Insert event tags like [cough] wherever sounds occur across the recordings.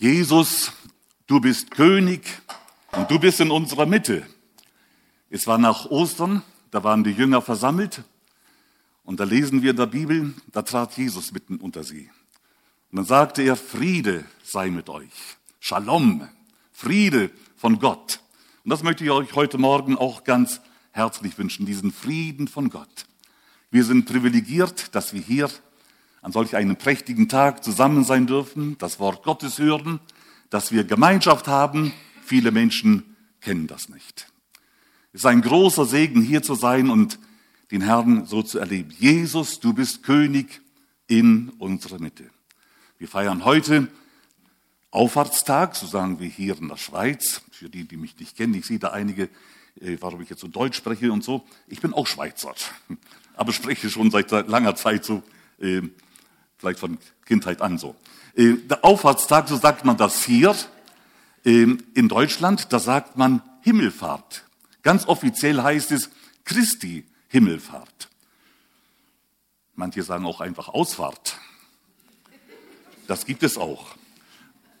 Jesus, du bist König und du bist in unserer Mitte. Es war nach Ostern, da waren die Jünger versammelt und da lesen wir in der Bibel, da trat Jesus mitten unter sie. Und dann sagte er, Friede sei mit euch. Shalom, Friede von Gott. Und das möchte ich euch heute Morgen auch ganz herzlich wünschen, diesen Frieden von Gott. Wir sind privilegiert, dass wir hier an solch einem prächtigen Tag zusammen sein dürfen, das Wort Gottes hören, dass wir Gemeinschaft haben. Viele Menschen kennen das nicht. Es ist ein großer Segen, hier zu sein und den Herrn so zu erleben. Jesus, du bist König in unserer Mitte. Wir feiern heute Auffahrtstag, so sagen wir hier in der Schweiz. Für die, die mich nicht kennen, ich sehe da einige, äh, warum ich jetzt so Deutsch spreche und so. Ich bin auch Schweizer, [laughs] aber spreche schon seit langer Zeit so äh, vielleicht von Kindheit an so. Äh, der Auffahrtstag, so sagt man das hier. Ähm, in Deutschland, da sagt man Himmelfahrt. Ganz offiziell heißt es Christi Himmelfahrt. Manche sagen auch einfach Ausfahrt. Das gibt es auch.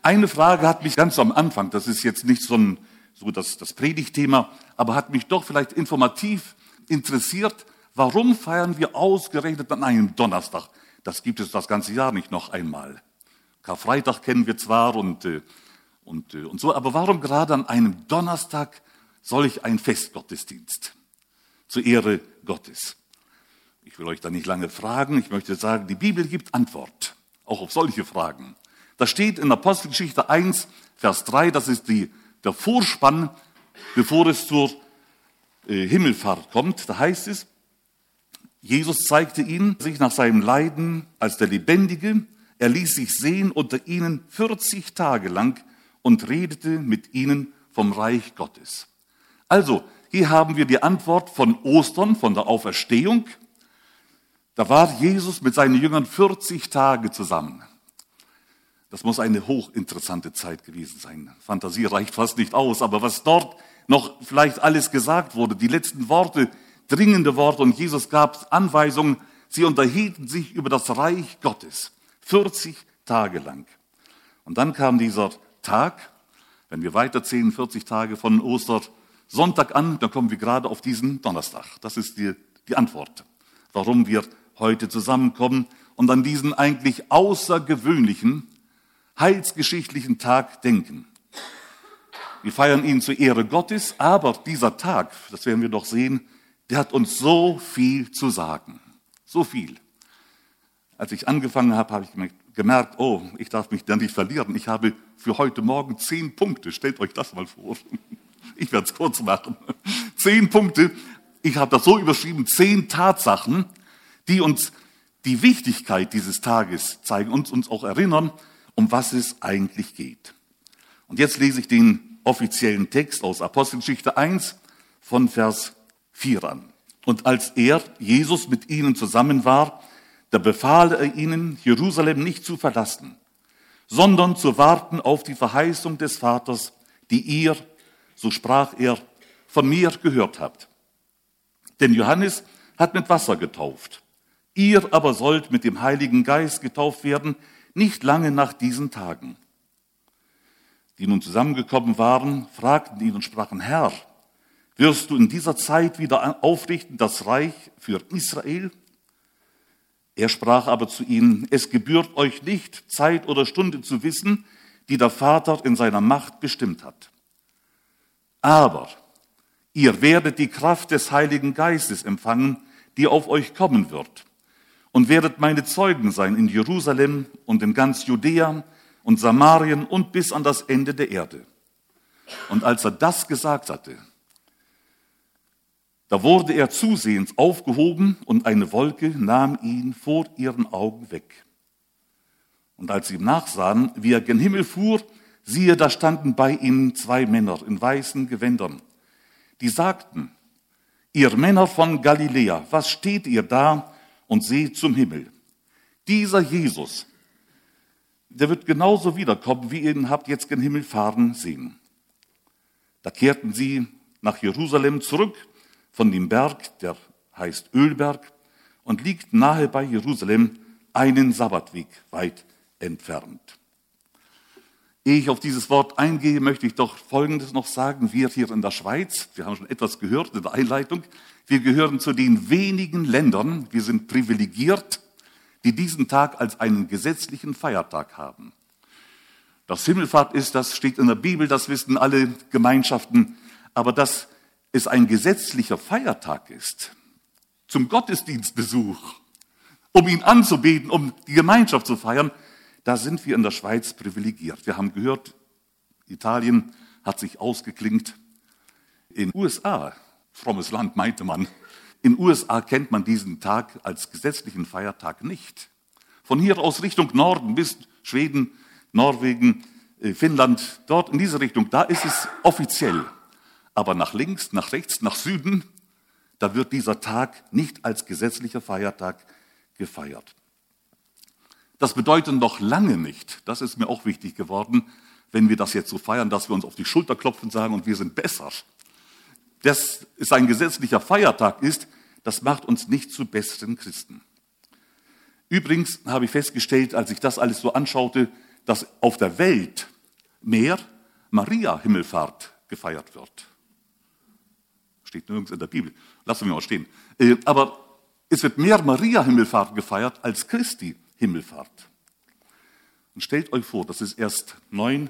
Eine Frage hat mich ganz am Anfang, das ist jetzt nicht so, ein, so das, das Predigtthema, aber hat mich doch vielleicht informativ interessiert, warum feiern wir ausgerechnet an einem Donnerstag das gibt es das ganze Jahr nicht noch einmal. Karfreitag kennen wir zwar und, äh, und, äh, und so, aber warum gerade an einem Donnerstag solch ein Festgottesdienst zur Ehre Gottes? Ich will euch da nicht lange fragen, ich möchte sagen, die Bibel gibt Antwort, auch auf solche Fragen. Da steht in Apostelgeschichte 1, Vers 3, das ist die, der Vorspann, bevor es zur äh, Himmelfahrt kommt. Da heißt es, Jesus zeigte ihnen sich nach seinem Leiden als der Lebendige. Er ließ sich sehen unter ihnen 40 Tage lang und redete mit ihnen vom Reich Gottes. Also, hier haben wir die Antwort von Ostern, von der Auferstehung. Da war Jesus mit seinen Jüngern 40 Tage zusammen. Das muss eine hochinteressante Zeit gewesen sein. Fantasie reicht fast nicht aus, aber was dort noch vielleicht alles gesagt wurde, die letzten Worte, dringende Worte und Jesus gab Anweisungen. Sie unterhielten sich über das Reich Gottes 40 Tage lang. Und dann kam dieser Tag, wenn wir weiterzählen, 40 Tage von Ostersonntag an, dann kommen wir gerade auf diesen Donnerstag. Das ist die, die Antwort, warum wir heute zusammenkommen und an diesen eigentlich außergewöhnlichen, heilsgeschichtlichen Tag denken. Wir feiern ihn zur Ehre Gottes, aber dieser Tag, das werden wir doch sehen, der hat uns so viel zu sagen. So viel. Als ich angefangen habe, habe ich gemerkt, oh, ich darf mich da nicht verlieren. Ich habe für heute Morgen zehn Punkte. Stellt euch das mal vor. [laughs] Ich werde es kurz machen. [laughs] Zehn Punkte. Ich habe das so überschrieben, zehn Tatsachen, die uns die Wichtigkeit dieses Tages zeigen und uns auch erinnern, um was es eigentlich geht. Und jetzt lese ich den offiziellen Text aus Apostelgeschichte 1 von Vers 4 an. Und als er, Jesus, mit ihnen zusammen war, da befahl er ihnen, Jerusalem nicht zu verlassen, sondern zu warten auf die Verheißung des Vaters, die ihr, so sprach er, von mir gehört habt. Denn Johannes hat mit Wasser getauft. Ihr aber sollt mit dem Heiligen Geist getauft werden, nicht lange nach diesen Tagen. Die nun zusammengekommen waren, fragten ihn und sprachen, Herr, wirst du in dieser Zeit wieder aufrichten das Reich für Israel? Er sprach aber zu ihnen, es gebührt euch nicht, Zeit oder Stunde zu wissen, die der Vater in seiner Macht bestimmt hat. Aber ihr werdet die Kraft des Heiligen Geistes empfangen, die auf euch kommen wird, und werdet meine Zeugen sein in Jerusalem und in ganz Judäa und Samarien und bis an das Ende der Erde. Und als er das gesagt hatte, da wurde er zusehends aufgehoben und eine Wolke nahm ihn vor ihren Augen weg. Und als sie ihm nachsahen, wie er gen Himmel fuhr, siehe, da standen bei ihnen zwei Männer in weißen Gewändern. Die sagten, ihr Männer von Galiläa, was steht ihr da und seht zum Himmel? Dieser Jesus, der wird genauso wiederkommen, wie ihr ihn habt jetzt gen Himmel fahren sehen. Da kehrten sie nach Jerusalem zurück von dem Berg, der heißt Ölberg und liegt nahe bei Jerusalem, einen Sabbatweg weit entfernt. Ehe ich auf dieses Wort eingehe, möchte ich doch Folgendes noch sagen. Wir hier in der Schweiz, wir haben schon etwas gehört in der Einleitung, wir gehören zu den wenigen Ländern, wir sind privilegiert, die diesen Tag als einen gesetzlichen Feiertag haben. Das Himmelfahrt ist, das steht in der Bibel, das wissen alle Gemeinschaften, aber dass es ein gesetzlicher Feiertag ist, zum Gottesdienstbesuch, um ihn anzubeten, um die Gemeinschaft zu feiern, da sind wir in der Schweiz privilegiert. Wir haben gehört, Italien hat sich ausgeklingt. In USA, frommes Land meinte man, in USA kennt man diesen Tag als gesetzlichen Feiertag nicht. Von hier aus Richtung Norden bis Schweden, Norwegen, äh, Finnland, dort in diese Richtung, da ist es offiziell. Aber nach links, nach rechts, nach Süden, da wird dieser Tag nicht als gesetzlicher Feiertag gefeiert. Das bedeutet noch lange nicht, das ist mir auch wichtig geworden, wenn wir das jetzt so feiern, dass wir uns auf die Schulter klopfen und sagen, und wir sind besser. Dass es ein gesetzlicher Feiertag ist, das macht uns nicht zu besseren Christen. Übrigens habe ich festgestellt, als ich das alles so anschaute, dass auf der Welt mehr Maria-Himmelfahrt gefeiert wird. Steht nirgends in der Bibel. Lassen wir mal stehen. Äh, aber es wird mehr Maria-Himmelfahrt gefeiert als Christi Himmelfahrt. Und stellt euch vor, das ist erst neun,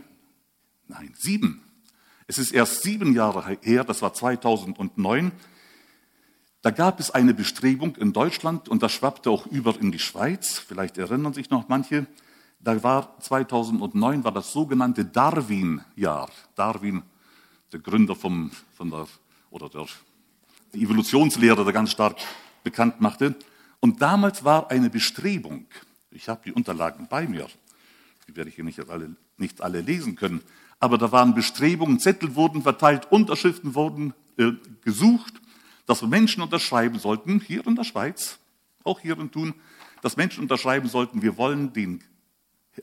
nein, sieben. Es ist erst sieben Jahre her, das war 2009. Da gab es eine Bestrebung in Deutschland und das schwappte auch über in die Schweiz. Vielleicht erinnern sich noch manche. Da war 2009 war das sogenannte Darwin-Jahr. Darwin, der Gründer vom, von der, oder der die Evolutionslehre, der ganz stark bekannt machte. Und damals war eine Bestrebung, ich habe die Unterlagen bei mir. Die werde ich hier nicht alle, nicht alle lesen können. Aber da waren Bestrebungen, Zettel wurden verteilt, Unterschriften wurden äh, gesucht, dass Menschen unterschreiben sollten, hier in der Schweiz, auch hier in Thun, dass Menschen unterschreiben sollten, wir wollen den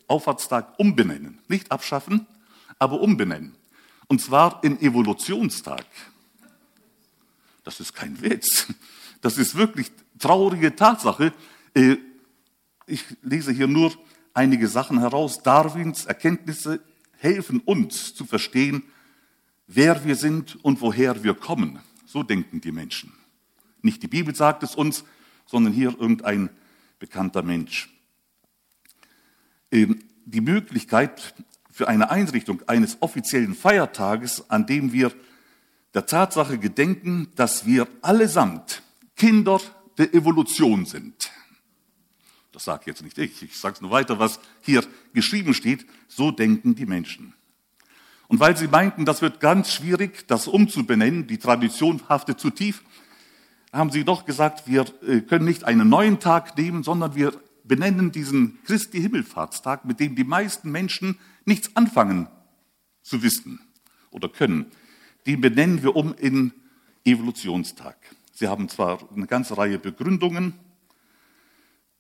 Auffahrtstag umbenennen. Nicht abschaffen, aber umbenennen. Und zwar in Evolutionstag. Das ist kein Witz. Das ist wirklich traurige Tatsache. Äh, ich lese hier nur einige Sachen heraus. Darwins Erkenntnisse helfen uns zu verstehen, wer wir sind und woher wir kommen. So denken die Menschen. Nicht die Bibel sagt es uns, sondern hier irgendein bekannter Mensch. Ähm, die Möglichkeit für eine Einrichtung eines offiziellen Feiertages, an dem wir der Tatsache gedenken, dass wir allesamt Kinder der Evolution sind. Das sage jetzt nicht ich, ich sage es nur weiter, was hier geschrieben steht. So denken die Menschen. Und weil sie meinten, das wird ganz schwierig, das umzubenennen, die Tradition haftet zu tief, haben sie doch gesagt, wir äh, können nicht einen neuen Tag nehmen, sondern wir benennen diesen Christi Himmelfahrtstag, mit dem die meisten Menschen nichts anfangen zu wissen oder können. Den benennen wir um in Evolutionstag. Sie haben zwar eine ganze Reihe Begründungen,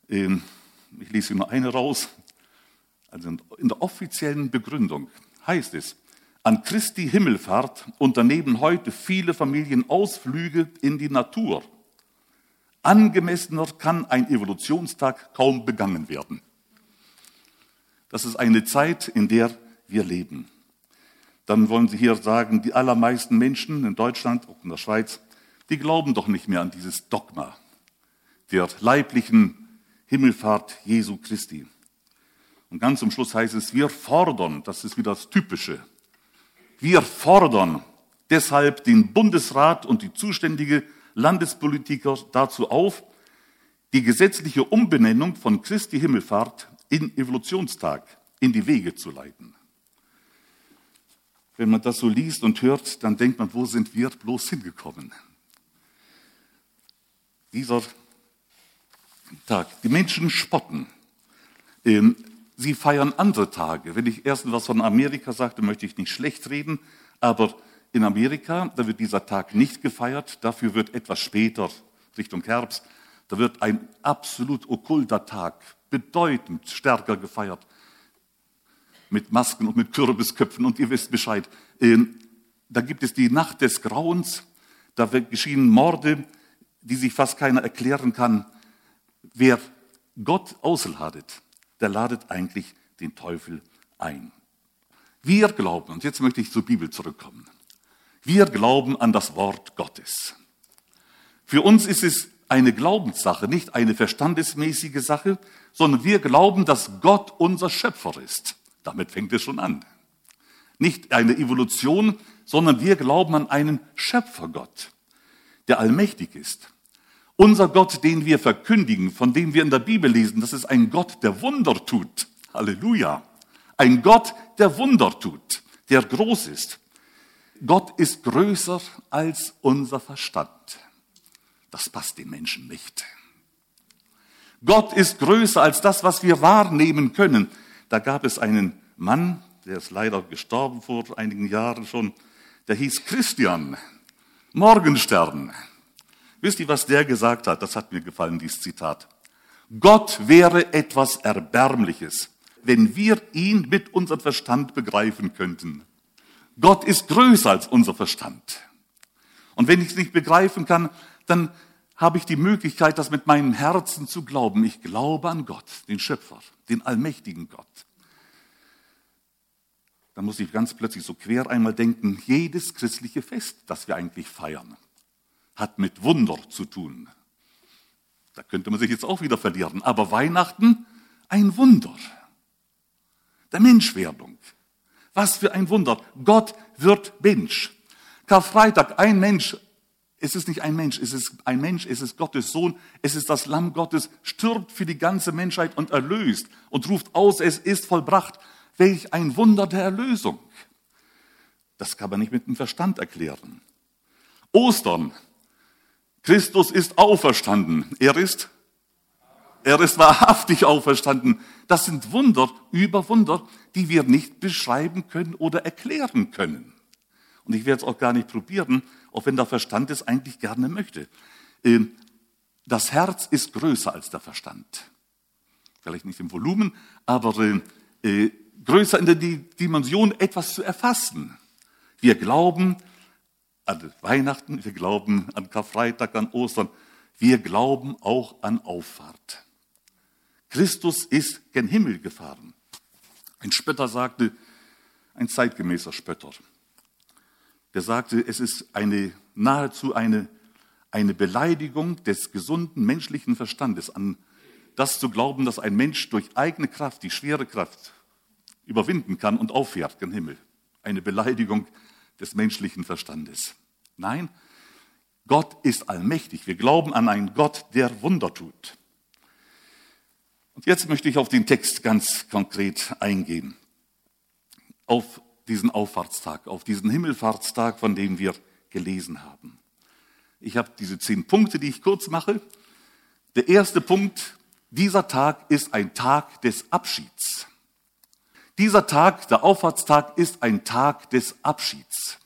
ähm, ich lese nur eine raus. Also in der offiziellen Begründung heißt es, an Christi Himmelfahrt unternehmen heute viele Familien Ausflüge in die Natur. Angemessener kann ein Evolutionstag kaum begangen werden. Das ist eine Zeit, in der wir leben. Dann wollen Sie hier sagen, die allermeisten Menschen in Deutschland, auch in der Schweiz, die glauben doch nicht mehr an dieses Dogma der leiblichen Himmelfahrt Jesu Christi. Und ganz zum Schluss heißt es, wir fordern, das ist wieder das Typische, wir fordern deshalb den Bundesrat und die zuständige Landespolitiker dazu auf, die gesetzliche Umbenennung von Christi Himmelfahrt in Evolutionstag in die Wege zu leiten. Wenn man das so liest und hört, dann denkt man, wo sind wir bloß hingekommen? Dieser Tag. Die Menschen spotten. Ähm, sie feiern andere Tage. Wenn ich erst was von Amerika sagte, möchte ich nicht schlecht reden, aber in Amerika, da wird dieser Tag nicht gefeiert, dafür wird etwas später, Richtung Herbst, da wird ein absolut okkulter Tag bedeutend stärker gefeiert. Mit Masken und mit Kürbisköpfen und ihr wisst Bescheid. Ähm, da gibt es die Nacht des Grauens, da geschehen Morde, die sich fast keiner erklären kann. Wer Gott ausladet, der ladet eigentlich den Teufel ein. Wir glauben, und jetzt möchte ich zur Bibel zurückkommen. Wir glauben an das Wort Gottes. Für uns ist es eine Glaubenssache, nicht eine verstandesmäßige Sache, sondern wir glauben, dass Gott unser Schöpfer ist. Damit fängt es schon an. Nicht eine Evolution, sondern wir glauben an einen Schöpfergott, der allmächtig ist. Unser Gott, den wir verkündigen, von dem wir in der Bibel lesen, das ist ein Gott, der Wunder tut. Halleluja. Ein Gott, der Wunder tut, der groß ist. Gott ist größer als unser Verstand. Das passt den Menschen nicht. Gott ist größer als das, was wir wahrnehmen können. Da gab es einen Mann, der ist leider gestorben vor einigen Jahren schon, der hieß Christian Morgenstern. Wisst ihr, was der gesagt hat? Das hat mir gefallen, dieses Zitat. Gott wäre etwas Erbärmliches, wenn wir ihn mit unserem Verstand begreifen könnten. Gott ist größer als unser Verstand. Und wenn ich es nicht begreifen kann, dann habe ich die Möglichkeit, das mit meinem Herzen zu glauben. Ich glaube an Gott, den Schöpfer, den allmächtigen Gott. Da muss ich ganz plötzlich so quer einmal denken, jedes christliche Fest, das wir eigentlich feiern, hat mit Wunder zu tun. Da könnte man sich jetzt auch wieder verlieren. Aber Weihnachten, ein Wunder. Der Menschwerdung. Was für ein Wunder. Gott wird Mensch. Karfreitag, ein Mensch. Es ist nicht ein Mensch, es ist ein Mensch, es ist Gottes Sohn, es ist das Lamm Gottes, stirbt für die ganze Menschheit und erlöst und ruft aus, es ist vollbracht. Welch ein Wunder der Erlösung. Das kann man nicht mit dem Verstand erklären. Ostern. Christus ist auferstanden. Er ist, er ist wahrhaftig auferstanden. Das sind Wunder über Wunder, die wir nicht beschreiben können oder erklären können. Und ich werde es auch gar nicht probieren, auch wenn der Verstand es eigentlich gerne möchte. Ähm, das Herz ist größer als der Verstand. Vielleicht nicht im Volumen, aber äh, äh, größer in der Dimension, etwas zu erfassen. Wir glauben an Weihnachten, wir glauben an Karfreitag, an Ostern. Wir glauben auch an Auffahrt. Christus ist gen Himmel gefahren. Ein Spötter sagte, ein zeitgemäßer Spötter, der sagte, es ist eine, nahezu eine, eine Beleidigung des gesunden menschlichen Verstandes, an das zu glauben, dass ein Mensch durch eigene Kraft, die schwere Kraft, überwinden kann und auffährt gen Himmel. Eine Beleidigung des menschlichen Verstandes. Nein, Gott ist allmächtig. Wir glauben an einen Gott, der Wunder tut. Und jetzt möchte ich auf den Text ganz konkret eingehen. Auf diesen Auffahrtstag, auf diesen Himmelfahrtstag, von dem wir gelesen haben. Ich habe diese zehn Punkte, die ich kurz mache. Der erste Punkt, dieser Tag ist ein Tag des Abschieds. Dieser Tag, der Auffahrtstag, ist ein Tag des Abschieds.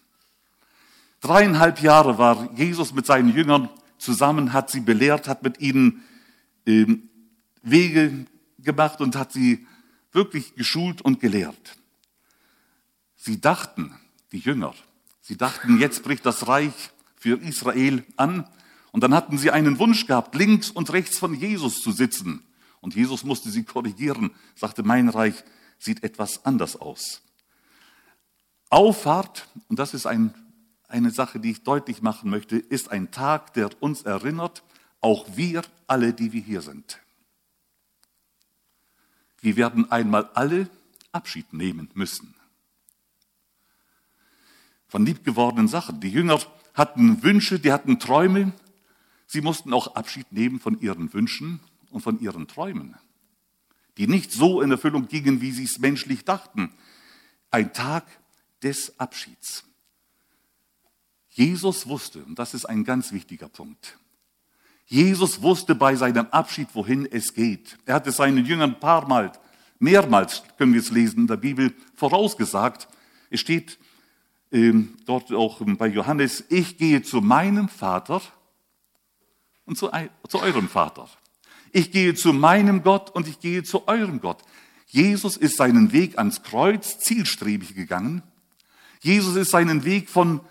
Dreieinhalb Jahre war Jesus mit seinen Jüngern zusammen, hat sie belehrt, hat mit ihnen äh, Wege gemacht und hat sie wirklich geschult und gelehrt. Sie dachten, die Jünger, sie dachten, jetzt bricht das Reich für Israel an. Und dann hatten sie einen Wunsch gehabt, links und rechts von Jesus zu sitzen. Und Jesus musste sie korrigieren, sagte, mein Reich sieht etwas anders aus. Auffahrt, und das ist ein, eine Sache, die ich deutlich machen möchte, ist ein Tag, der uns erinnert, auch wir alle, die wir hier sind. Wir werden einmal alle Abschied nehmen müssen. Von liebgewordenen Sachen. Die Jünger hatten Wünsche, die hatten Träume. Sie mussten auch Abschied nehmen von ihren Wünschen und von ihren Träumen die nicht so in Erfüllung gingen, wie sie es menschlich dachten. Ein Tag des Abschieds. Jesus wusste, und das ist ein ganz wichtiger Punkt, Jesus wusste bei seinem Abschied, wohin es geht. Er hatte seinen Jüngern ein paar Mal, mehrmals können wir es lesen in der Bibel, vorausgesagt. Es steht dort auch bei Johannes, ich gehe zu meinem Vater und zu, zu eurem Vater. Ich gehe zu meinem Gott und ich gehe zu eurem Gott. Jesus ist seinen Weg ans Kreuz zielstrebig gegangen. Jesus ist seinen Weg von,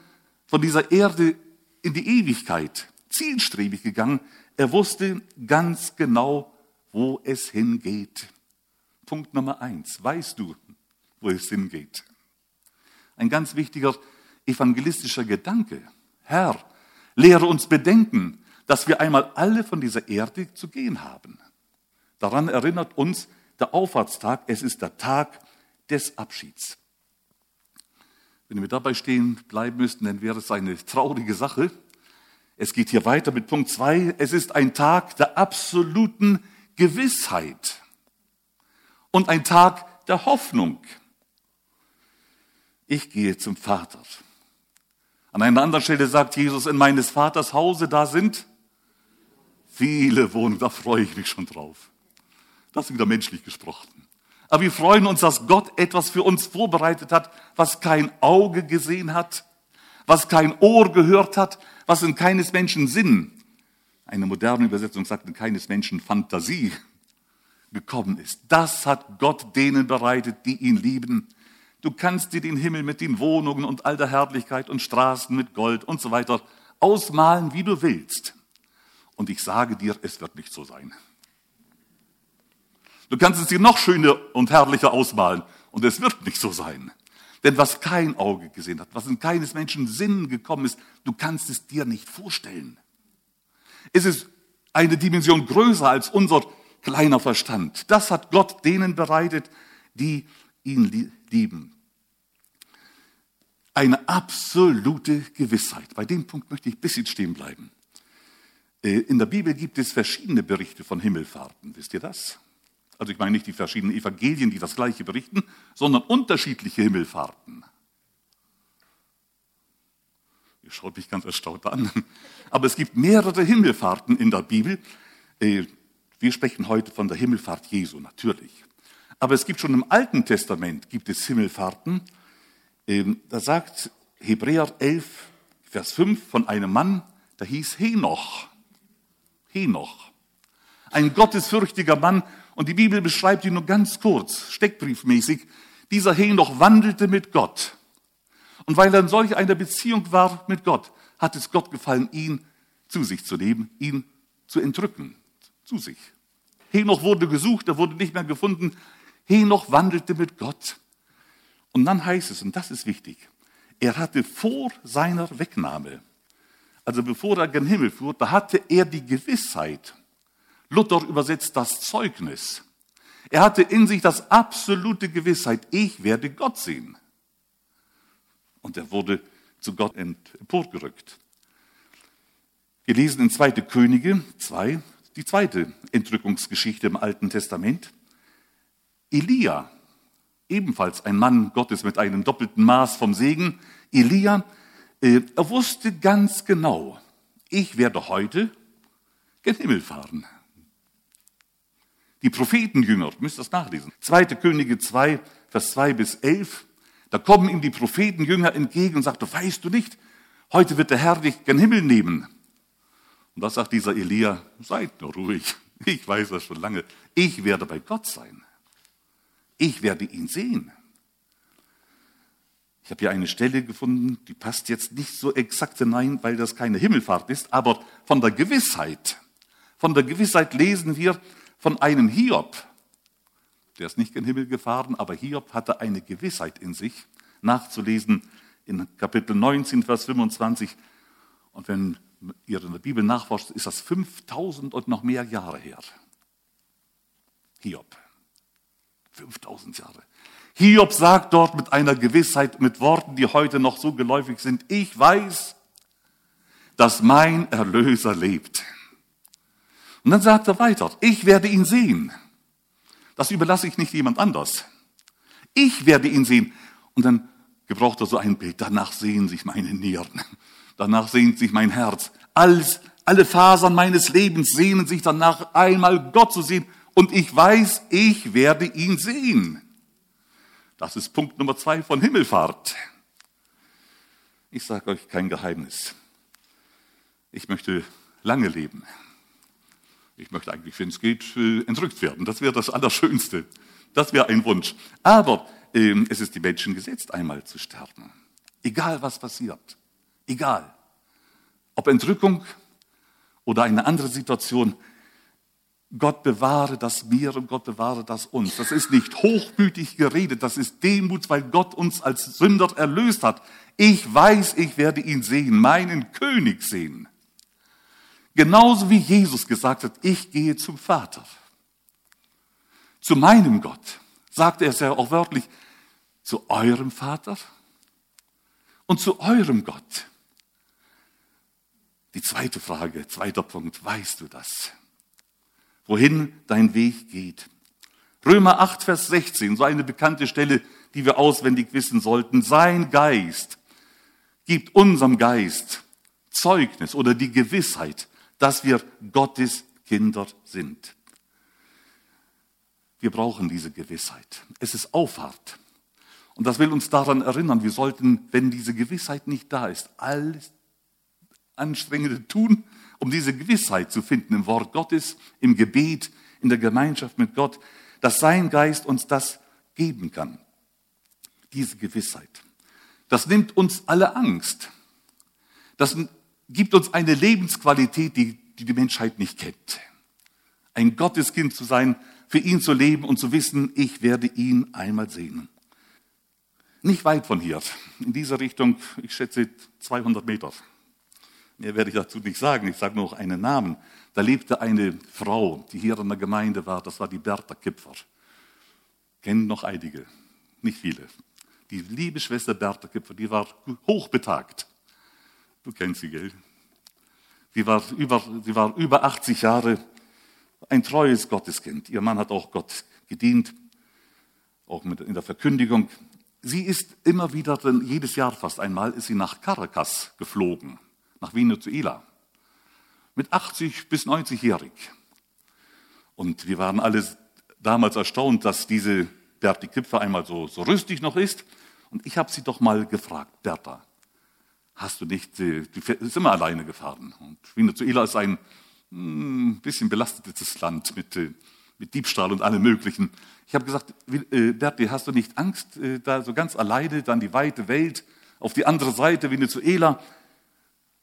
von dieser Erde in die Ewigkeit zielstrebig gegangen. Er wusste ganz genau, wo es hingeht. Punkt Nummer eins. Weißt du, wo es hingeht? Ein ganz wichtiger evangelistischer Gedanke. Herr, lehre uns bedenken, dass wir einmal alle von dieser Erde zu gehen haben. Daran erinnert uns der Auffahrtstag, es ist der Tag des Abschieds. Wenn wir dabei stehen bleiben müssten, dann wäre es eine traurige Sache. Es geht hier weiter mit Punkt zwei. Es ist ein Tag der absoluten Gewissheit und ein Tag der Hoffnung. Ich gehe zum Vater. An einer anderen Stelle sagt Jesus, in meines Vaters Hause, da sind viele Wohnungen, da freue ich mich schon drauf. Das ist wieder menschlich gesprochen. Aber wir freuen uns, dass Gott etwas für uns vorbereitet hat, was kein Auge gesehen hat, was kein Ohr gehört hat, was in keines Menschen Sinn, eine moderne Übersetzung sagt in keines Menschen Fantasie, gekommen ist. Das hat Gott denen bereitet, die ihn lieben. Du kannst dir den Himmel mit den Wohnungen und all der Herrlichkeit und Straßen mit Gold und so weiter ausmalen, wie du willst. Und ich sage dir, es wird nicht so sein. Du kannst es dir noch schöner und herrlicher ausmalen und es wird nicht so sein. Denn was kein Auge gesehen hat, was in keines Menschen Sinn gekommen ist, du kannst es dir nicht vorstellen. Es ist eine Dimension größer als unser kleiner Verstand. Das hat Gott denen bereitet, die ihn lieben. Eine absolute Gewissheit. Bei dem Punkt möchte ich ein bisschen stehen bleiben. Äh, in der Bibel gibt es verschiedene Berichte von Himmelfahrten. Wisst ihr das? Also ich meine nicht die verschiedenen Evangelien, die das gleiche berichten, sondern unterschiedliche Himmelfahrten. Ihr schaut mich ganz erstaunt an. [laughs] Aber es gibt mehrere Himmelfahrten in der Bibel. Äh, wir sprechen heute von der Himmelfahrt Jesu, natürlich. Aber es gibt schon im Alten Testament gibt es Himmelfahrten. Ähm, da sagt Hebräer 11, Vers 5 von einem Mann, der hieß Henoch. Henoch. Ein gottesfürchtiger Mann und die Bibel beschreibt ihn nur ganz kurz, steckbriefmäßig. Dieser Henoch wandelte mit Gott. Und weil er in solch einer Beziehung war mit Gott, hat es Gott gefallen, ihn zu sich zu nehmen, ihn zu entrücken, zu sich. Henoch wurde gesucht, er wurde nicht mehr gefunden. Henoch wandelte mit Gott. Und dann heißt es, und das ist wichtig, er hatte vor seiner Wegnahme, also bevor er gen Himmel fuhr, da hatte er die Gewissheit, Luther übersetzt das Zeugnis. Er hatte in sich das absolute Gewissheit, ich werde Gott sehen. Und er wurde zu Gott emporgerückt. Gelesen in 2. Könige 2, die zweite Entrückungsgeschichte im Alten Testament. Elia, ebenfalls ein Mann Gottes mit einem doppelten Maß vom Segen. Elia, äh, er wusste ganz genau, ich werde heute gen Himmel fahren. Die Prophetenjünger, müsst das nachlesen. 2. Könige 2, Vers 2 bis 11. Da kommen ihm die Prophetenjünger entgegen und sagen, weißt du nicht, heute wird der Herr dich gen Himmel nehmen. Und da sagt dieser Elia, seid nur ruhig, [laughs] ich weiß das schon lange, ich werde bei Gott sein. Ich werde ihn sehen. Ich habe hier eine Stelle gefunden, die passt jetzt nicht so exakt hinein, weil das keine Himmelfahrt ist, aber von der Gewissheit. Von der Gewissheit lesen wir, von einem Hiob. Der ist nicht in den Himmel gefahren, aber Hiob hatte eine Gewissheit in sich, nachzulesen in Kapitel 19, Vers 25. Und wenn ihr in der Bibel nachforscht, ist das 5000 und noch mehr Jahre her. Hiob. 5000 Jahre. Hiob sagt dort mit einer Gewissheit, mit Worten, die heute noch so geläufig sind, ich weiß, dass mein Erlöser lebt. Und dann sagt er weiter, ich werde ihn sehen. Das überlasse ich nicht jemand anders. Ich werde ihn sehen. Und dann gebraucht er so ein Bild. Danach sehen sich meine Nieren. Danach sehnt sich mein Herz. Alles, alle Fasern meines Lebens sehnen sich danach, einmal Gott zu sehen. Und ich weiß, ich werde ihn sehen. Das ist Punkt Nummer zwei von Himmelfahrt. Ich sage euch kein Geheimnis. Ich möchte lange leben. Ich möchte eigentlich, wenn es geht, äh, entrückt werden. Das wäre das Allerschönste. Das wäre ein Wunsch. Aber ähm, es ist die Menschen gesetzt, einmal zu sterben. Egal was passiert. Egal. Ob Entrückung oder eine andere Situation. Gott bewahre das mir und Gott bewahre das uns. Das ist nicht hochmütig geredet, das ist Demut, weil Gott uns als Sünder erlöst hat. Ich weiß, ich werde ihn sehen, meinen König sehen. Genauso wie Jesus gesagt hat, ich gehe zum Vater. Zu meinem Gott, sagte er sehr auch wörtlich, zu eurem Vater und zu eurem Gott. Die zweite Frage, zweiter Punkt, weißt du das? Wohin dein Weg geht? Römer 8, Vers 16, so eine bekannte Stelle, die wir auswendig wissen sollten. Sein Geist gibt unserem Geist Zeugnis oder die Gewissheit, dass wir Gottes Kinder sind. Wir brauchen diese Gewissheit. Es ist Auffahrt. Und das will uns daran erinnern, wir sollten, wenn diese Gewissheit nicht da ist, alles Anstrengende tun, um diese Gewissheit zu finden im Wort Gottes, im Gebet, in der Gemeinschaft mit Gott, dass sein Geist uns das geben kann. Diese Gewissheit. Das nimmt uns alle Angst. Das gibt uns eine Lebensqualität, die die, die Menschheit nicht kennt. Ein Gotteskind zu sein, für ihn zu leben und zu wissen, ich werde ihn einmal sehen. Nicht weit von hier, in dieser Richtung, ich schätze 200 Meter. Mehr werde ich dazu nicht sagen, ich sage nur noch einen Namen. Da lebte eine Frau, die hier in der Gemeinde war, das war die Bertha Kipfer. Kennen noch einige, nicht viele. Die liebe Schwester Bertha Kipfer, die war hochbetagt. Du kennst sie, gell? Sie war über, sie war über 80 Jahre ein treues Gotteskind. Ihr Mann hat auch Gott gedient, auch in der Verkündigung. Sie ist immer wieder, jedes Jahr fast einmal, ist sie nach Caracas geflogen nach Venezuela. Mit 80 bis 90-jährig. Und wir waren alle damals erstaunt, dass diese Berti Kipfer einmal so, so rüstig noch ist. Und ich habe sie doch mal gefragt, Bertha, hast du nicht, die ist immer alleine gefahren. Und Venezuela ist ein hm, bisschen belastetes Land mit, äh, mit Diebstahl und allem Möglichen. Ich habe gesagt, äh, Berti, hast du nicht Angst, äh, da so ganz alleine dann die weite Welt auf die andere Seite Venezuela?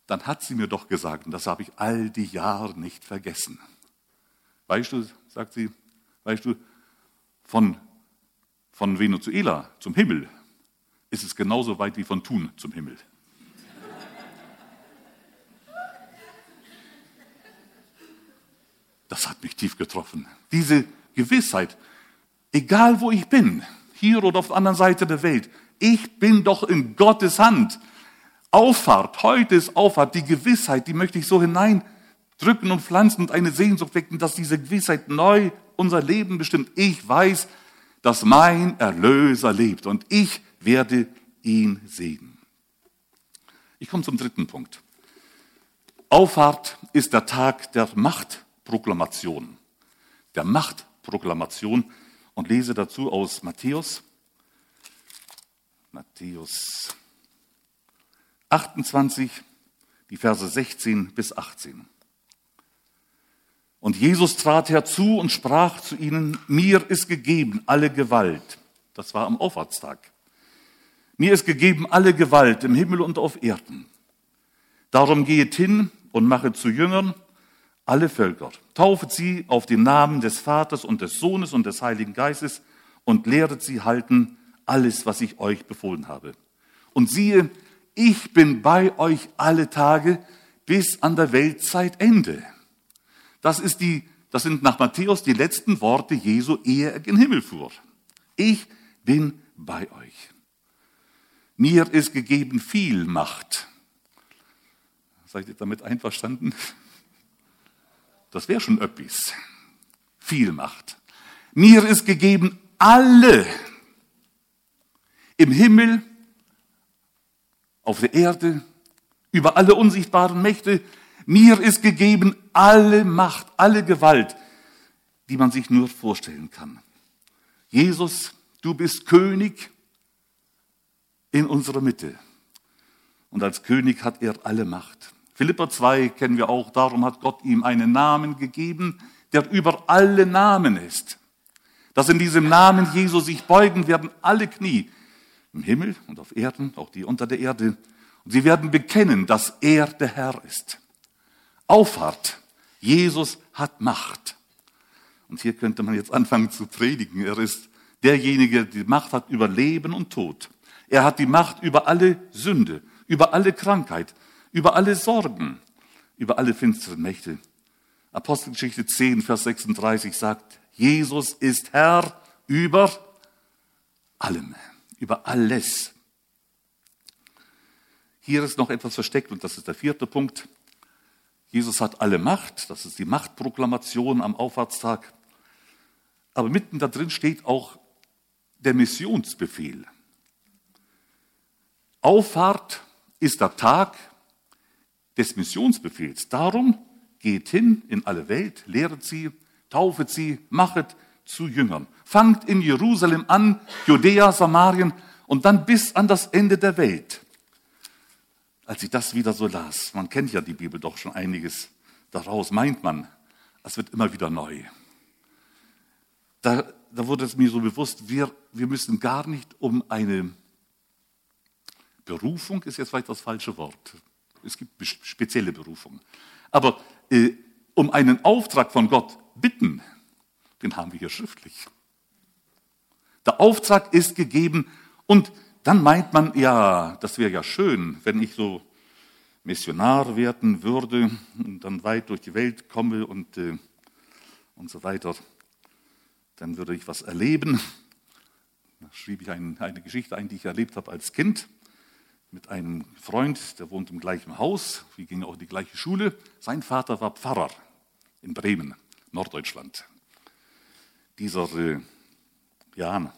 Dann hat sie mir doch gesagt, und das habe ich all die Jahre nicht vergessen. Weißt du, sagt sie, weißt du, von, von Venezuela zum Himmel ist es genauso weit wie von Thun zum Himmel. Das hat mich tief getroffen. Diese Gewissheit, egal wo ich bin, hier oder auf der anderen Seite der Welt, ich bin doch in Gottes Hand. Auffahrt, heute ist Auffahrt, die Gewissheit, die möchte ich so hineindrücken und pflanzen und eine Sehnsucht wecken, dass diese Gewissheit neu unser Leben bestimmt. Ich weiß, dass mein Erlöser lebt und ich werde ihn sehen. Ich komme zum dritten Punkt. Auffahrt ist der Tag der Machtproklamation. Der Machtproklamation und lese dazu aus Matthäus. Matthäus 28, die Verse 16 bis 18. Und Jesus trat herzu und sprach zu ihnen, mir ist gegeben alle Gewalt. Das war am Auffahrtstag. Mir ist gegeben alle Gewalt im Himmel und auf Erden. Darum gehet hin und machet zu Jüngern alle Völker. Taufet sie auf den Namen des Vaters und des Sohnes und des Heiligen Geistes und lehret sie halten alles, was ich euch befohlen habe. Und siehe, ich bin bei euch alle Tage bis an der Weltzeitende. Das, ist die, das sind nach Matthäus die letzten Worte Jesu, ehe er den Himmel fuhr. Ich bin bei euch. Mir ist gegeben viel Macht. Seid ihr damit einverstanden? Das wäre schon öppis. Viel Macht. Mir ist gegeben alle im Himmel auf der Erde, über alle unsichtbaren Mächte. Mir ist gegeben alle Macht, alle Gewalt, die man sich nur vorstellen kann. Jesus, du bist König in unserer Mitte. Und als König hat er alle Macht. Philippa 2 kennen wir auch, darum hat Gott ihm einen Namen gegeben, der über alle Namen ist. Dass in diesem Namen Jesus sich beugen werden alle Knie, im Himmel und auf Erden, auch die unter der Erde. Und sie werden bekennen, dass er der Herr ist. Auffahrt. Jesus hat Macht. Und hier könnte man jetzt anfangen zu predigen. Er ist derjenige, der die Macht hat über Leben und Tod. Er hat die Macht über alle Sünde, über alle Krankheit, über alle Sorgen, über alle finsteren Mächte. Apostelgeschichte 10, Vers 36 sagt, Jesus ist Herr über allem, über alles. Hier ist noch etwas versteckt und das ist der vierte Punkt. Jesus hat alle Macht, das ist die Machtproklamation am Auffahrtstag. Aber mitten da drin steht auch der Missionsbefehl. Auffahrt ist der Tag des Missionsbefehls. Darum geht hin in alle Welt, lehret sie, taufet sie, machet zu Jüngern. Fangt in Jerusalem an, Judäa, Samarien und dann bis an das Ende der Welt. Als ich das wieder so las, man kennt ja die Bibel doch schon einiges daraus, meint man, es wird immer wieder neu. Da, da wurde es mir so bewusst, wir, wir müssen gar nicht um eine Berufung, ist jetzt vielleicht das falsche Wort. Es gibt spezielle Berufungen. Aber äh, um einen Auftrag von Gott bitten, den haben wir hier schriftlich. Der Auftrag ist gegeben und dann meint man, ja, das wäre ja schön, wenn ich so Missionar werden würde und dann weit durch die Welt komme und, äh, und so weiter. Dann würde ich was erleben. Da schrieb ich ein, eine Geschichte ein, die ich erlebt habe als Kind mit einem Freund, der wohnt im gleichen Haus. Wir gingen auch in die gleiche Schule. Sein Vater war Pfarrer in Bremen, Norddeutschland. Dieser äh, ja,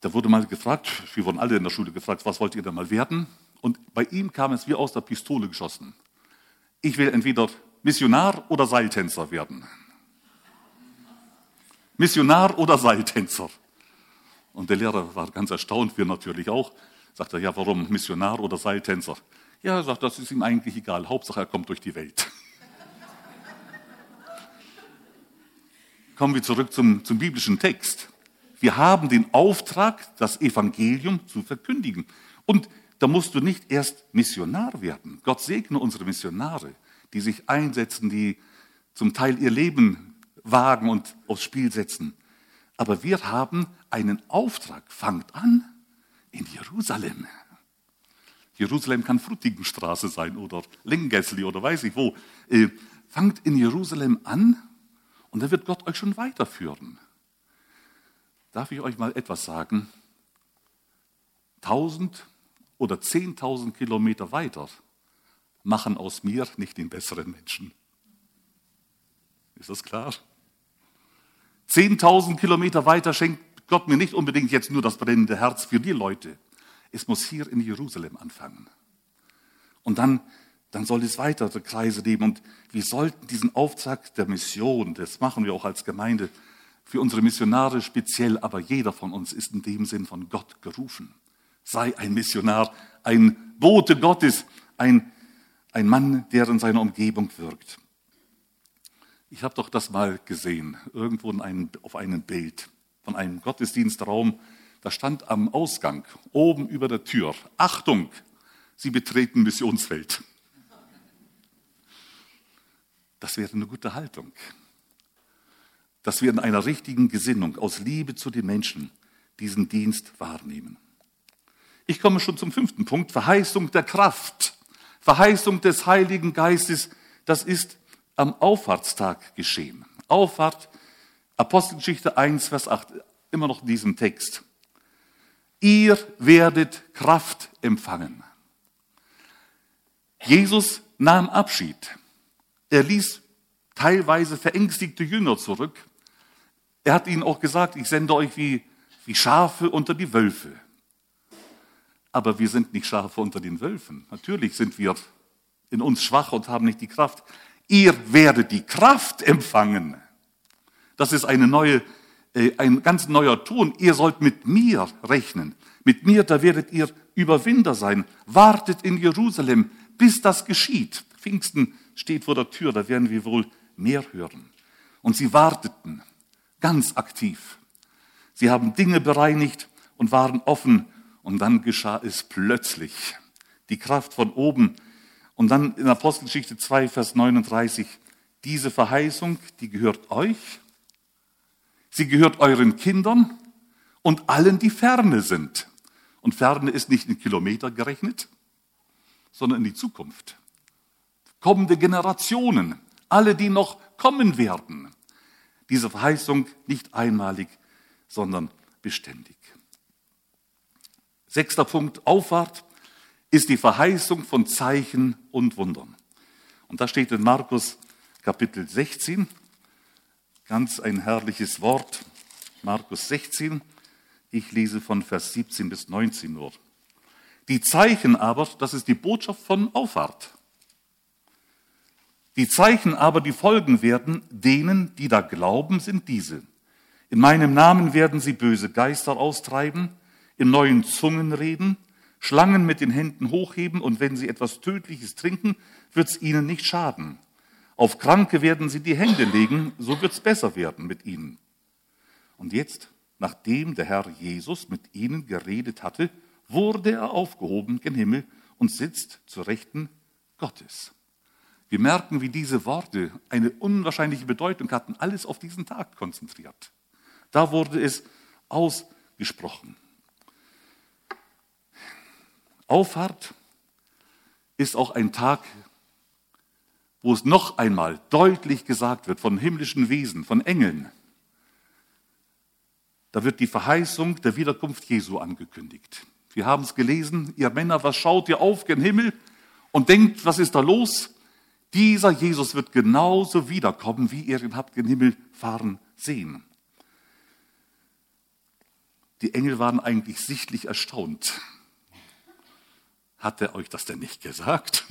da wurde mal gefragt, wir wurden alle in der Schule gefragt, was wollt ihr denn mal werden? Und bei ihm kam es wie aus der Pistole geschossen. Ich will entweder Missionar oder Seiltänzer werden. Missionar oder Seiltänzer. Und der Lehrer war ganz erstaunt, wir natürlich auch. Sagt er, ja, warum Missionar oder Seiltänzer? Ja, er sagt, das ist ihm eigentlich egal. Hauptsache, er kommt durch die Welt. Kommen wir zurück zum, zum biblischen Text. Wir haben den Auftrag, das Evangelium zu verkündigen. Und da musst du nicht erst Missionar werden. Gott segne unsere Missionare, die sich einsetzen, die zum Teil ihr Leben wagen und aufs Spiel setzen. Aber wir haben einen Auftrag. Fangt an in Jerusalem. Jerusalem kann Frutigenstraße sein oder Lengessli oder weiß ich wo. Äh, fangt in Jerusalem an und da wird Gott euch schon weiterführen. Darf ich euch mal etwas sagen? Tausend oder zehntausend Kilometer weiter machen aus mir nicht den besseren Menschen. Ist das klar? Zehntausend Kilometer weiter schenkt Gott mir nicht unbedingt jetzt nur das brennende Herz für die Leute. Es muss hier in Jerusalem anfangen. Und dann, dann soll es weitere Kreise geben. Und wir sollten diesen Auftrag der Mission, das machen wir auch als Gemeinde, für unsere Missionare speziell, aber jeder von uns ist in dem Sinn von Gott gerufen. Sei ein Missionar, ein Bote Gottes, ein, ein Mann, der in seiner Umgebung wirkt. Ich habe doch das mal gesehen, irgendwo einem, auf einem Bild von einem Gottesdienstraum. Da stand am Ausgang, oben über der Tür, Achtung, Sie betreten Missionsfeld. Das wäre eine gute Haltung dass wir in einer richtigen Gesinnung aus Liebe zu den Menschen diesen Dienst wahrnehmen. Ich komme schon zum fünften Punkt, Verheißung der Kraft, Verheißung des Heiligen Geistes, das ist am Auffahrtstag geschehen. Auffahrt, Apostelgeschichte 1, Vers 8, immer noch in diesem Text. Ihr werdet Kraft empfangen. Jesus nahm Abschied. Er ließ teilweise verängstigte Jünger zurück er hat ihnen auch gesagt, ich sende euch wie, wie Schafe unter die Wölfe. Aber wir sind nicht Schafe unter den Wölfen. Natürlich sind wir in uns schwach und haben nicht die Kraft. Ihr werdet die Kraft empfangen. Das ist eine neue, äh, ein ganz neuer Ton. Ihr sollt mit mir rechnen. Mit mir, da werdet ihr Überwinder sein. Wartet in Jerusalem, bis das geschieht. Pfingsten steht vor der Tür, da werden wir wohl mehr hören. Und sie warteten ganz aktiv. Sie haben Dinge bereinigt und waren offen und dann geschah es plötzlich. Die Kraft von oben. Und dann in Apostelgeschichte 2, Vers 39, Diese Verheißung, die gehört euch, sie gehört euren Kindern und allen, die ferne sind. Und ferne ist nicht in Kilometer gerechnet, sondern in die Zukunft. Kommende Generationen, alle, die noch kommen werden. Diese Verheißung nicht einmalig, sondern beständig. Sechster Punkt, Auffahrt, ist die Verheißung von Zeichen und Wundern. Und da steht in Markus Kapitel 16, ganz ein herrliches Wort, Markus 16, ich lese von Vers 17 bis 19 nur. Die Zeichen aber, das ist die Botschaft von Auffahrt. Die Zeichen aber, die folgen werden, denen, die da glauben, sind diese. In meinem Namen werden sie böse Geister austreiben, in neuen Zungen reden, Schlangen mit den Händen hochheben und wenn sie etwas Tödliches trinken, wird es ihnen nicht schaden. Auf Kranke werden sie die Hände legen, so wird es besser werden mit ihnen. Und jetzt, nachdem der Herr Jesus mit ihnen geredet hatte, wurde er aufgehoben gen Himmel und sitzt zur Rechten Gottes. Wir merken, wie diese Worte eine unwahrscheinliche Bedeutung hatten, alles auf diesen Tag konzentriert. Da wurde es ausgesprochen. Auffahrt ist auch ein Tag, wo es noch einmal deutlich gesagt wird von himmlischen Wesen, von Engeln. Da wird die Verheißung der Wiederkunft Jesu angekündigt. Wir haben es gelesen, ihr Männer, was schaut ihr auf gen Himmel und denkt, was ist da los? Dieser Jesus wird genauso wiederkommen, wie ihr ihn habt gen Himmel fahren sehen. Die Engel waren eigentlich sichtlich erstaunt. Hat er euch das denn nicht gesagt?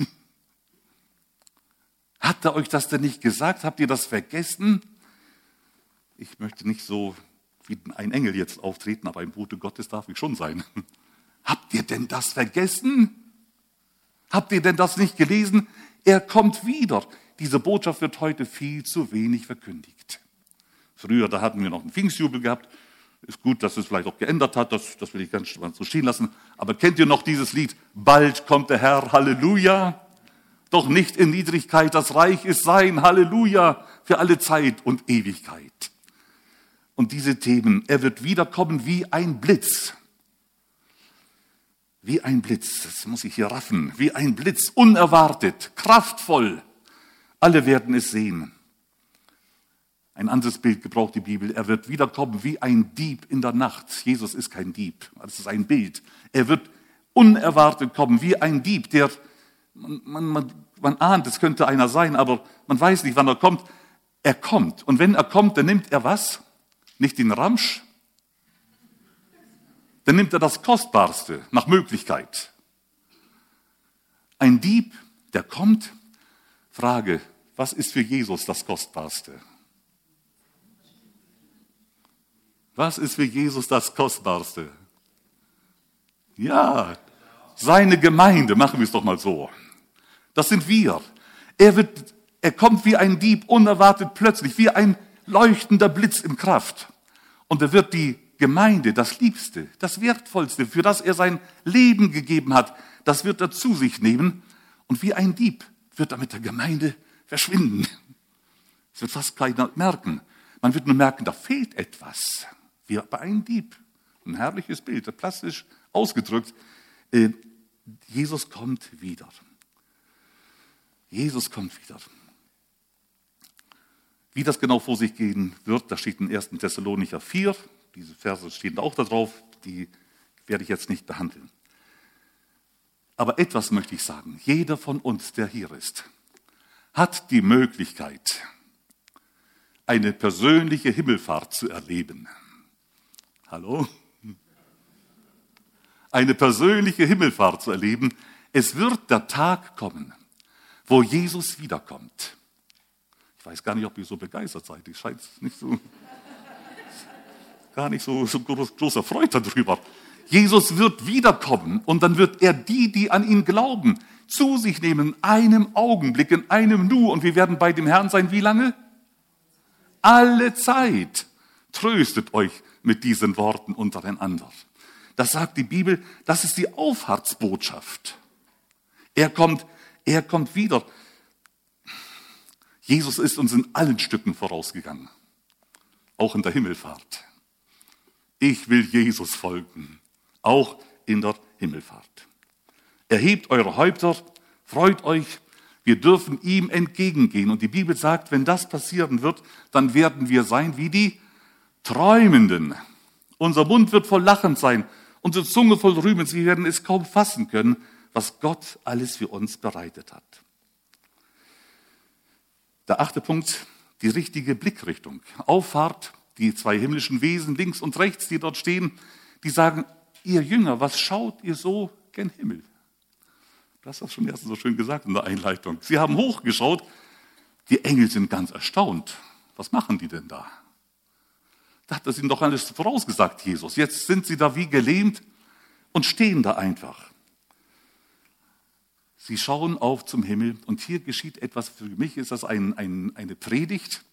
[laughs] Hat er euch das denn nicht gesagt? Habt ihr das vergessen? Ich möchte nicht so wie ein Engel jetzt auftreten, aber ein Bote Gottes darf ich schon sein. [laughs] Habt ihr denn das vergessen? Habt ihr denn das nicht gelesen? Er kommt wieder. Diese Botschaft wird heute viel zu wenig verkündigt. Früher, da hatten wir noch einen Pfingstjubel gehabt. Ist gut, dass es vielleicht auch geändert hat, das, das will ich ganz so stehen lassen. Aber kennt ihr noch dieses Lied? Bald kommt der Herr, Halleluja. Doch nicht in Niedrigkeit, das Reich ist sein, Halleluja, für alle Zeit und Ewigkeit. Und diese Themen, er wird wiederkommen wie ein Blitz. Wie ein Blitz, das muss ich hier raffen, wie ein Blitz, unerwartet, kraftvoll. Alle werden es sehen. Ein anderes Bild gebraucht die Bibel. Er wird wiederkommen wie ein Dieb in der Nacht. Jesus ist kein Dieb, das ist ein Bild. Er wird unerwartet kommen wie ein Dieb, der, man, man, man, man ahnt, es könnte einer sein, aber man weiß nicht, wann er kommt. Er kommt. Und wenn er kommt, dann nimmt er was? Nicht den Ramsch, dann nimmt er das Kostbarste nach Möglichkeit. Ein Dieb, der kommt, Frage, was ist für Jesus das Kostbarste? Was ist für Jesus das Kostbarste? Ja, seine Gemeinde, machen wir es doch mal so. Das sind wir. Er, wird, er kommt wie ein Dieb, unerwartet plötzlich, wie ein leuchtender Blitz in Kraft. Und er wird die Gemeinde, das Liebste, das Wertvollste, für das er sein Leben gegeben hat, das wird er zu sich nehmen und wie ein Dieb wird er mit der Gemeinde verschwinden. Das wird fast keiner merken. Man wird nur merken, da fehlt etwas. Wie bei einem Dieb. Ein herrliches Bild, plastisch ausgedrückt. Äh, Jesus kommt wieder. Jesus kommt wieder. Wie das genau vor sich gehen wird, das steht in 1. Thessalonicher 4, diese Verse stehen auch drauf, die werde ich jetzt nicht behandeln. Aber etwas möchte ich sagen. Jeder von uns, der hier ist, hat die Möglichkeit, eine persönliche Himmelfahrt zu erleben. Hallo? Eine persönliche Himmelfahrt zu erleben. Es wird der Tag kommen, wo Jesus wiederkommt. Ich weiß gar nicht, ob ihr so begeistert seid. Ich scheint nicht so gar nicht so, so großer Freude darüber. Jesus wird wiederkommen und dann wird er die, die an ihn glauben, zu sich nehmen, in einem Augenblick, in einem Nu. Und wir werden bei dem Herrn sein, wie lange? Alle Zeit. Tröstet euch mit diesen Worten untereinander. Das sagt die Bibel, das ist die Auffahrtsbotschaft. Er kommt, er kommt wieder. Jesus ist uns in allen Stücken vorausgegangen, auch in der Himmelfahrt. Ich will Jesus folgen, auch in der Himmelfahrt. Erhebt eure Häupter, freut euch, wir dürfen ihm entgegengehen. Und die Bibel sagt, wenn das passieren wird, dann werden wir sein wie die Träumenden. Unser Mund wird voll Lachen sein, unsere Zunge voll Rühmen. Sie werden es kaum fassen können, was Gott alles für uns bereitet hat. Der achte Punkt, die richtige Blickrichtung. Auffahrt, die zwei himmlischen Wesen links und rechts, die dort stehen, die sagen, ihr Jünger, was schaut ihr so gen Himmel? Das hast du schon erst so schön gesagt in der Einleitung. Sie haben hochgeschaut, die Engel sind ganz erstaunt. Was machen die denn da? Da hat er ihnen doch alles vorausgesagt, Jesus. Jetzt sind sie da wie gelähmt und stehen da einfach. Sie schauen auf zum Himmel und hier geschieht etwas, für mich ist das ein, ein, eine Predigt.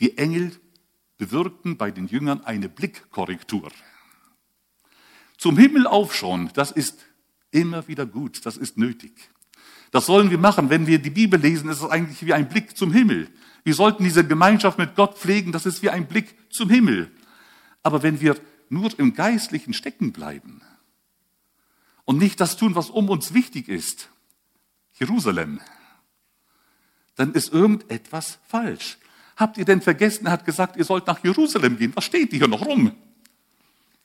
Die Engel bewirkten bei den Jüngern eine Blickkorrektur. Zum Himmel aufschauen, das ist immer wieder gut, das ist nötig. Das sollen wir machen. Wenn wir die Bibel lesen, ist es eigentlich wie ein Blick zum Himmel. Wir sollten diese Gemeinschaft mit Gott pflegen, das ist wie ein Blick zum Himmel. Aber wenn wir nur im Geistlichen stecken bleiben und nicht das tun, was um uns wichtig ist, Jerusalem, dann ist irgendetwas falsch. Habt ihr denn vergessen, er hat gesagt, ihr sollt nach Jerusalem gehen. Was steht hier noch rum?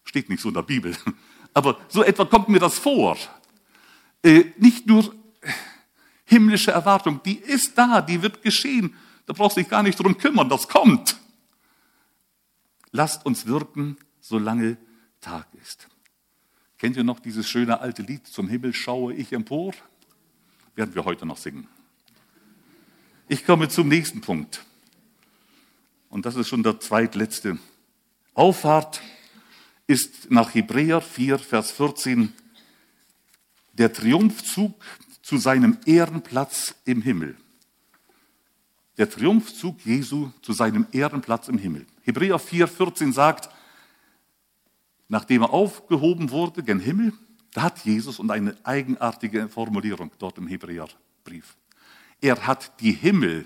Steht nicht so in der Bibel. [laughs] Aber so etwa kommt mir das vor. Äh, nicht nur himmlische Erwartung, die ist da, die wird geschehen. Da brauchst du dich gar nicht drum kümmern, das kommt. Lasst uns wirken, solange Tag ist. Kennt ihr noch dieses schöne alte Lied, Zum Himmel schaue ich empor? werden wir heute noch singen. Ich komme zum nächsten Punkt. Und das ist schon der zweitletzte. Auffahrt ist nach Hebräer 4, Vers 14 der Triumphzug zu seinem Ehrenplatz im Himmel. Der Triumphzug Jesu zu seinem Ehrenplatz im Himmel. Hebräer 4, 14 sagt, nachdem er aufgehoben wurde gen Himmel, da hat Jesus und eine eigenartige Formulierung dort im Hebräerbrief. Er hat die Himmel,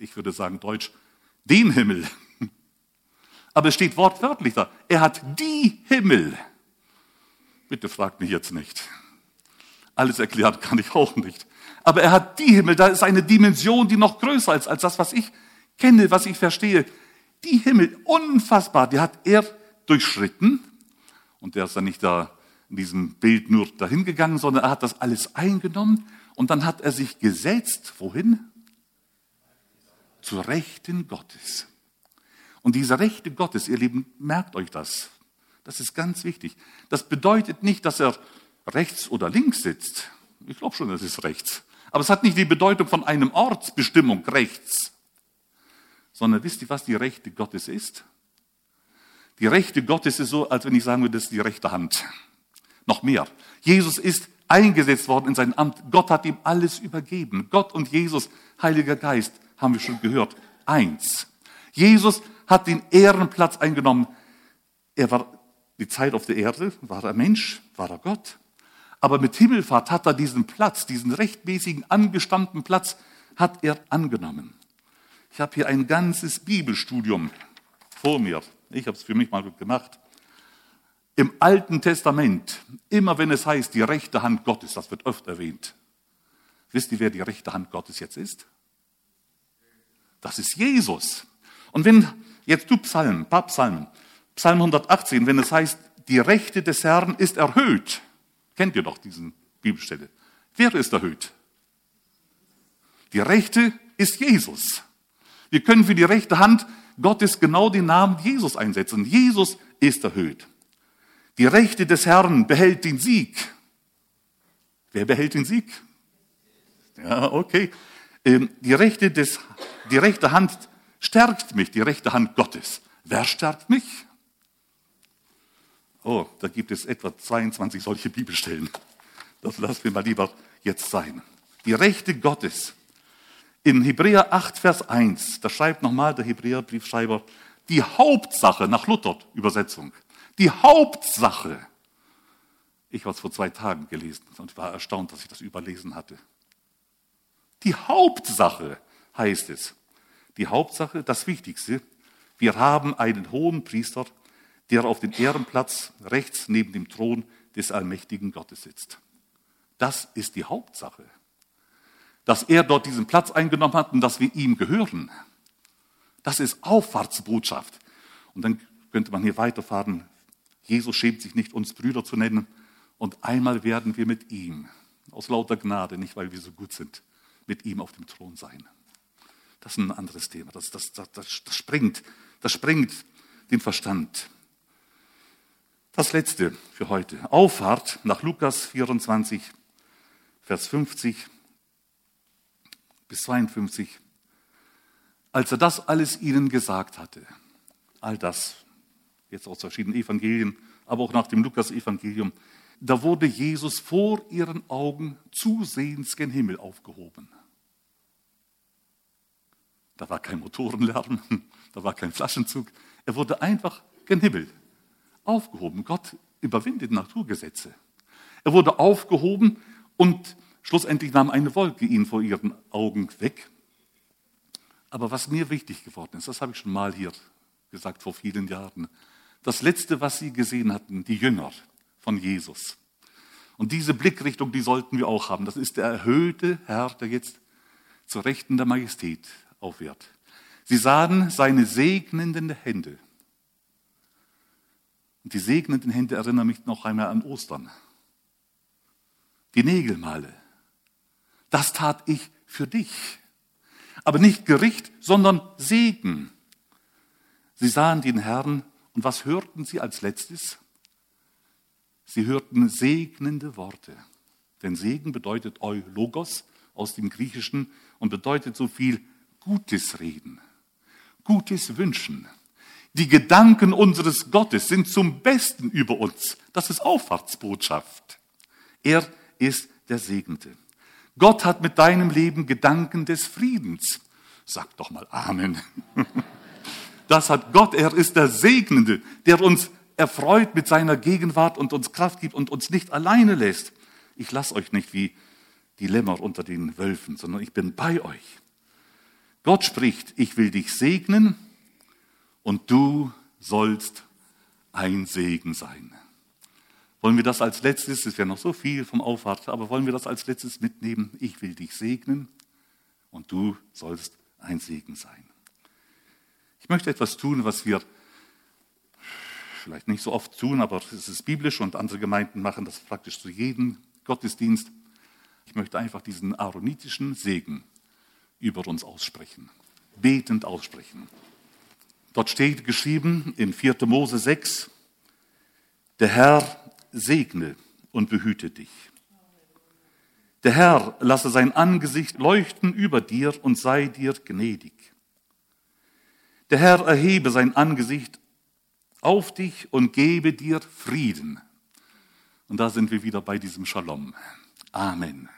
ich würde sagen Deutsch, den Himmel. Aber es steht wortwörtlich da. Er hat die Himmel. Bitte fragt mich jetzt nicht. Alles erklärt kann ich auch nicht. Aber er hat die Himmel, da ist eine Dimension, die noch größer ist als das, was ich kenne, was ich verstehe. Die Himmel, unfassbar, die hat er durchschritten und der ist dann nicht da in diesem Bild nur dahin gegangen, sondern er hat das alles eingenommen und dann hat er sich gesetzt. Wohin? Zur Rechten Gottes. Und diese Rechte Gottes, ihr Lieben, merkt euch das. Das ist ganz wichtig. Das bedeutet nicht, dass er rechts oder links sitzt. Ich glaube schon, es ist rechts. Aber es hat nicht die Bedeutung von einem Ortsbestimmung rechts. Sondern wisst ihr, was die Rechte Gottes ist? Die Rechte Gottes ist so, als wenn ich sagen würde, das ist die rechte Hand. Noch mehr. Jesus ist eingesetzt worden in sein Amt. Gott hat ihm alles übergeben. Gott und Jesus, Heiliger Geist, haben wir schon gehört. Eins. Jesus hat den Ehrenplatz eingenommen. Er war die Zeit auf der Erde, war er Mensch, war er Gott. Aber mit Himmelfahrt hat er diesen Platz, diesen rechtmäßigen, angestammten Platz, hat er angenommen. Ich habe hier ein ganzes Bibelstudium vor mir. Ich habe es für mich mal gemacht. Im Alten Testament, immer wenn es heißt, die rechte Hand Gottes, das wird oft erwähnt. Wisst ihr, wer die rechte Hand Gottes jetzt ist? Das ist Jesus. Und wenn jetzt du Psalm, ein paar Psalmen, Psalm 118, wenn es heißt, die Rechte des Herrn ist erhöht, kennt ihr doch diesen Bibelstelle. Wer ist erhöht? Die Rechte ist Jesus. Wir können für die rechte Hand Gottes genau den Namen Jesus einsetzen. Jesus ist erhöht. Die Rechte des Herrn behält den Sieg. Wer behält den Sieg? Ja, okay. Ähm, die rechte, des, die rechte Hand stärkt mich, die rechte Hand Gottes. Wer stärkt mich? Oh, da gibt es etwa 22 solche Bibelstellen. Das lassen wir mal lieber jetzt sein. Die Rechte Gottes in Hebräer 8, Vers 1, da schreibt nochmal der Hebräerbriefschreiber, die Hauptsache nach Luther Übersetzung, die Hauptsache. Ich habe es vor zwei Tagen gelesen und war erstaunt, dass ich das überlesen hatte. Die Hauptsache heißt es. Die Hauptsache, das Wichtigste. Wir haben einen hohen Priester, der auf dem Ehrenplatz rechts neben dem Thron des allmächtigen Gottes sitzt. Das ist die Hauptsache. Dass er dort diesen Platz eingenommen hat und dass wir ihm gehören. Das ist Auffahrtsbotschaft. Und dann könnte man hier weiterfahren. Jesus schämt sich nicht, uns Brüder zu nennen. Und einmal werden wir mit ihm, aus lauter Gnade, nicht weil wir so gut sind, mit ihm auf dem Thron sein. Das ist ein anderes Thema. Das, das, das, das, das sprengt, das sprengt den Verstand. Das letzte für heute. Auffahrt nach Lukas 24, Vers 50 bis 52. Als er das alles ihnen gesagt hatte, all das, jetzt aus verschiedenen Evangelien, aber auch nach dem Lukas-Evangelium, da wurde Jesus vor ihren Augen zusehends gen Himmel aufgehoben. Da war kein Motorenlärm, [laughs] da war kein Flaschenzug. Er wurde einfach gen Himmel aufgehoben. Gott überwindet Naturgesetze. Er wurde aufgehoben und schlussendlich nahm eine Wolke ihn vor ihren Augen weg. Aber was mir wichtig geworden ist, das habe ich schon mal hier gesagt vor vielen Jahren, das Letzte, was sie gesehen hatten, die Jünger von Jesus. Und diese Blickrichtung, die sollten wir auch haben. Das ist der erhöhte Herr, der jetzt zur Rechten der Majestät aufwährt. Sie sahen seine segnenden Hände und die segnenden Hände erinnern mich noch einmal an Ostern. Die Nägelmale. Das tat ich für dich. Aber nicht Gericht, sondern Segen. Sie sahen den Herrn und was hörten sie als letztes? Sie hörten segnende Worte. Denn Segen bedeutet Eulogos aus dem Griechischen und bedeutet so viel Gutes reden, Gutes wünschen. Die Gedanken unseres Gottes sind zum Besten über uns. Das ist Auffahrtsbotschaft. Er ist der Segnete. Gott hat mit deinem Leben Gedanken des Friedens. Sag doch mal Amen. [laughs] Das hat Gott. Er ist der Segnende, der uns erfreut mit seiner Gegenwart und uns Kraft gibt und uns nicht alleine lässt. Ich lasse euch nicht wie die Lämmer unter den Wölfen, sondern ich bin bei euch. Gott spricht, ich will dich segnen und du sollst ein Segen sein. Wollen wir das als letztes, es wäre noch so viel vom Aufwart, aber wollen wir das als letztes mitnehmen? Ich will dich segnen und du sollst ein Segen sein. Ich möchte etwas tun, was wir vielleicht nicht so oft tun, aber es ist biblisch und andere Gemeinden machen das praktisch zu jedem Gottesdienst. Ich möchte einfach diesen aaronitischen Segen über uns aussprechen, betend aussprechen. Dort steht geschrieben in 4. Mose 6, der Herr segne und behüte dich. Der Herr lasse sein Angesicht leuchten über dir und sei dir gnädig. Der Herr erhebe sein Angesicht auf dich und gebe dir Frieden. Und da sind wir wieder bei diesem Shalom. Amen.